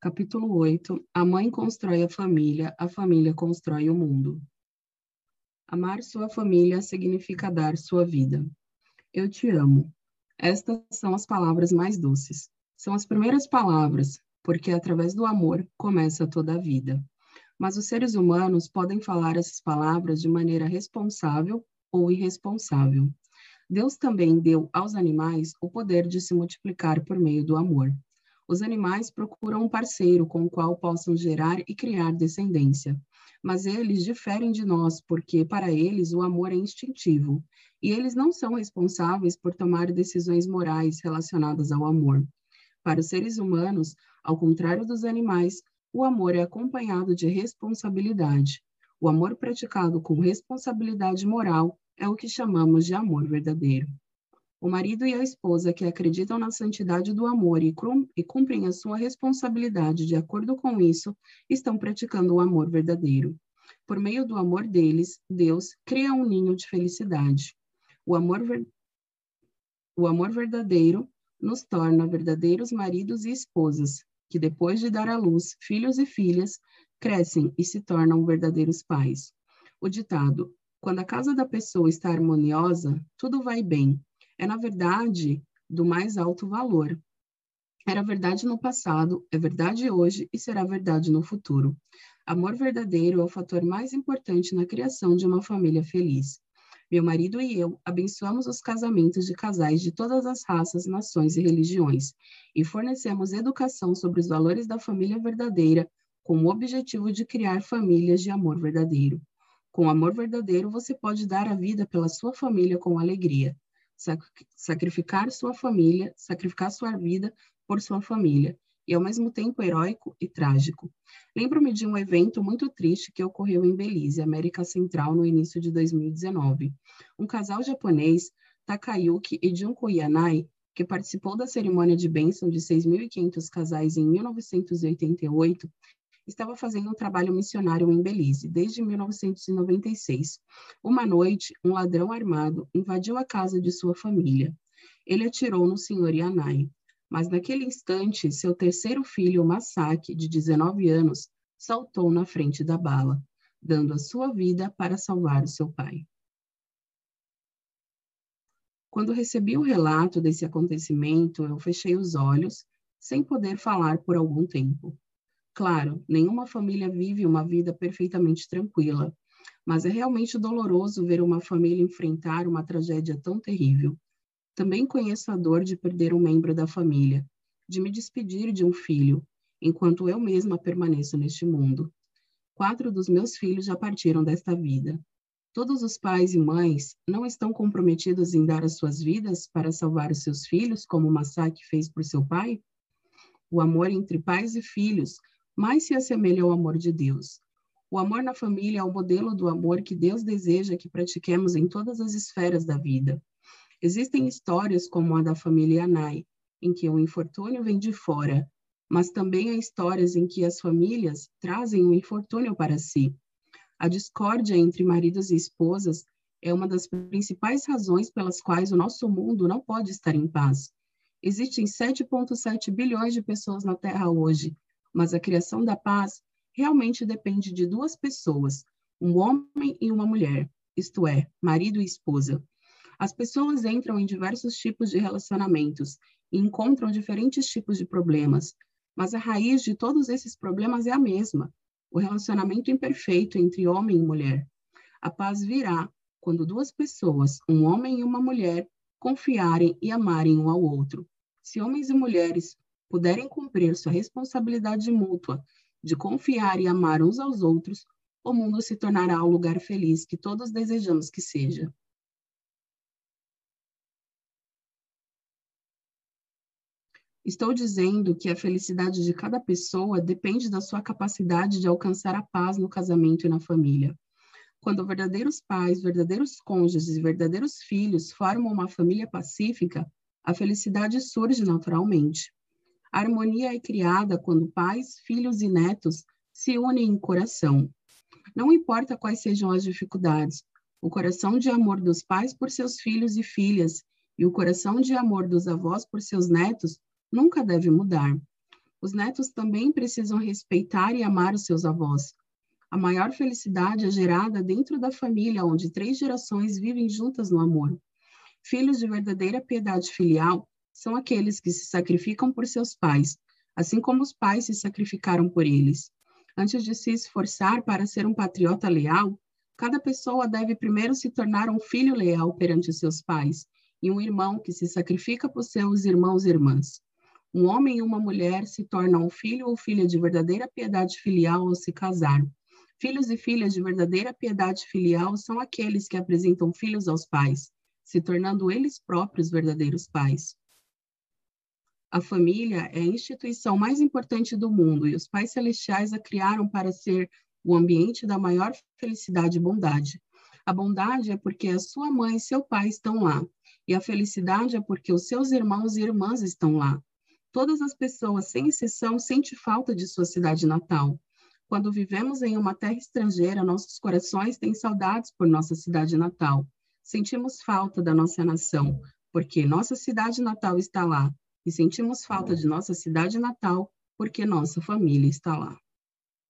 Capítulo 8 A mãe constrói a família, a família constrói o mundo. Amar sua família significa dar sua vida. Eu te amo. Estas são as palavras mais doces. São as primeiras palavras, porque através do amor começa toda a vida. Mas os seres humanos podem falar essas palavras de maneira responsável ou irresponsável. Deus também deu aos animais o poder de se multiplicar por meio do amor. Os animais procuram um parceiro com o qual possam gerar e criar descendência. Mas eles diferem de nós porque, para eles, o amor é instintivo. E eles não são responsáveis por tomar decisões morais relacionadas ao amor. Para os seres humanos, ao contrário dos animais, o amor é acompanhado de responsabilidade. O amor praticado com responsabilidade moral é o que chamamos de amor verdadeiro. O marido e a esposa que acreditam na santidade do amor e, cumprem a sua responsabilidade de acordo com isso, estão praticando o amor verdadeiro. Por meio do amor deles, Deus cria um ninho de felicidade. O amor, ver... o amor verdadeiro nos torna verdadeiros maridos e esposas, que depois de dar à luz filhos e filhas, crescem e se tornam verdadeiros pais. O ditado: quando a casa da pessoa está harmoniosa, tudo vai bem é, na verdade, do mais alto valor. Era verdade no passado, é verdade hoje e será verdade no futuro. Amor verdadeiro é o fator mais importante na criação de uma família feliz. Meu marido e eu abençoamos os casamentos de casais de todas as raças, nações e religiões e fornecemos educação sobre os valores da família verdadeira com o objetivo de criar famílias de amor verdadeiro. Com amor verdadeiro, você pode dar a vida pela sua família com alegria sacrificar sua família, sacrificar sua vida por sua família, e ao mesmo tempo heróico e trágico. Lembro-me de um evento muito triste que ocorreu em Belize, América Central, no início de 2019. Um casal japonês, Takayuki e Junko Yanai, que participou da cerimônia de bênção de 6.500 casais em 1988, estava fazendo um trabalho missionário em Belize desde 1996. Uma noite, um ladrão armado invadiu a casa de sua família. Ele atirou no senhor Yanai, mas naquele instante, seu terceiro filho, Masaki, de 19 anos, saltou na frente da bala, dando a sua vida para salvar o seu pai. Quando recebi o relato desse acontecimento, eu fechei os olhos, sem poder falar por algum tempo. Claro, nenhuma família vive uma vida perfeitamente tranquila, mas é realmente doloroso ver uma família enfrentar uma tragédia tão terrível. Também conheço a dor de perder um membro da família, de me despedir de um filho, enquanto eu mesma permaneço neste mundo. Quatro dos meus filhos já partiram desta vida. Todos os pais e mães não estão comprometidos em dar as suas vidas para salvar os seus filhos, como Masaki fez por seu pai? O amor entre pais e filhos mais se assemelha ao amor de Deus. O amor na família é o modelo do amor que Deus deseja que pratiquemos em todas as esferas da vida. Existem histórias como a da família Anai, em que o infortúnio vem de fora, mas também há histórias em que as famílias trazem o um infortúnio para si. A discórdia entre maridos e esposas é uma das principais razões pelas quais o nosso mundo não pode estar em paz. Existem 7,7 bilhões de pessoas na Terra hoje, mas a criação da paz realmente depende de duas pessoas, um homem e uma mulher, isto é, marido e esposa. As pessoas entram em diversos tipos de relacionamentos e encontram diferentes tipos de problemas, mas a raiz de todos esses problemas é a mesma: o relacionamento imperfeito entre homem e mulher. A paz virá quando duas pessoas, um homem e uma mulher, confiarem e amarem um ao outro. Se homens e mulheres puderem cumprir sua responsabilidade mútua de confiar e amar uns aos outros, o mundo se tornará o lugar feliz que todos desejamos que seja. Estou dizendo que a felicidade de cada pessoa depende da sua capacidade de alcançar a paz no casamento e na família. Quando verdadeiros pais, verdadeiros cônjuges e verdadeiros filhos formam uma família pacífica, a felicidade surge naturalmente. A harmonia é criada quando pais, filhos e netos se unem em coração. Não importa quais sejam as dificuldades, o coração de amor dos pais por seus filhos e filhas e o coração de amor dos avós por seus netos nunca deve mudar. Os netos também precisam respeitar e amar os seus avós. A maior felicidade é gerada dentro da família, onde três gerações vivem juntas no amor. Filhos de verdadeira piedade filial são aqueles que se sacrificam por seus pais, assim como os pais se sacrificaram por eles. Antes de se esforçar para ser um patriota leal, cada pessoa deve primeiro se tornar um filho leal perante seus pais e um irmão que se sacrifica por seus irmãos e irmãs. Um homem e uma mulher se tornam um filho ou filha de verdadeira piedade filial ao se casar. Filhos e filhas de verdadeira piedade filial são aqueles que apresentam filhos aos pais, se tornando eles próprios verdadeiros pais. A família é a instituição mais importante do mundo e os pais celestiais a criaram para ser o ambiente da maior felicidade e bondade. A bondade é porque a sua mãe e seu pai estão lá, e a felicidade é porque os seus irmãos e irmãs estão lá. Todas as pessoas, sem exceção, sentem falta de sua cidade natal. Quando vivemos em uma terra estrangeira, nossos corações têm saudades por nossa cidade natal. Sentimos falta da nossa nação, porque nossa cidade natal está lá, e sentimos falta de nossa cidade natal porque nossa família está lá.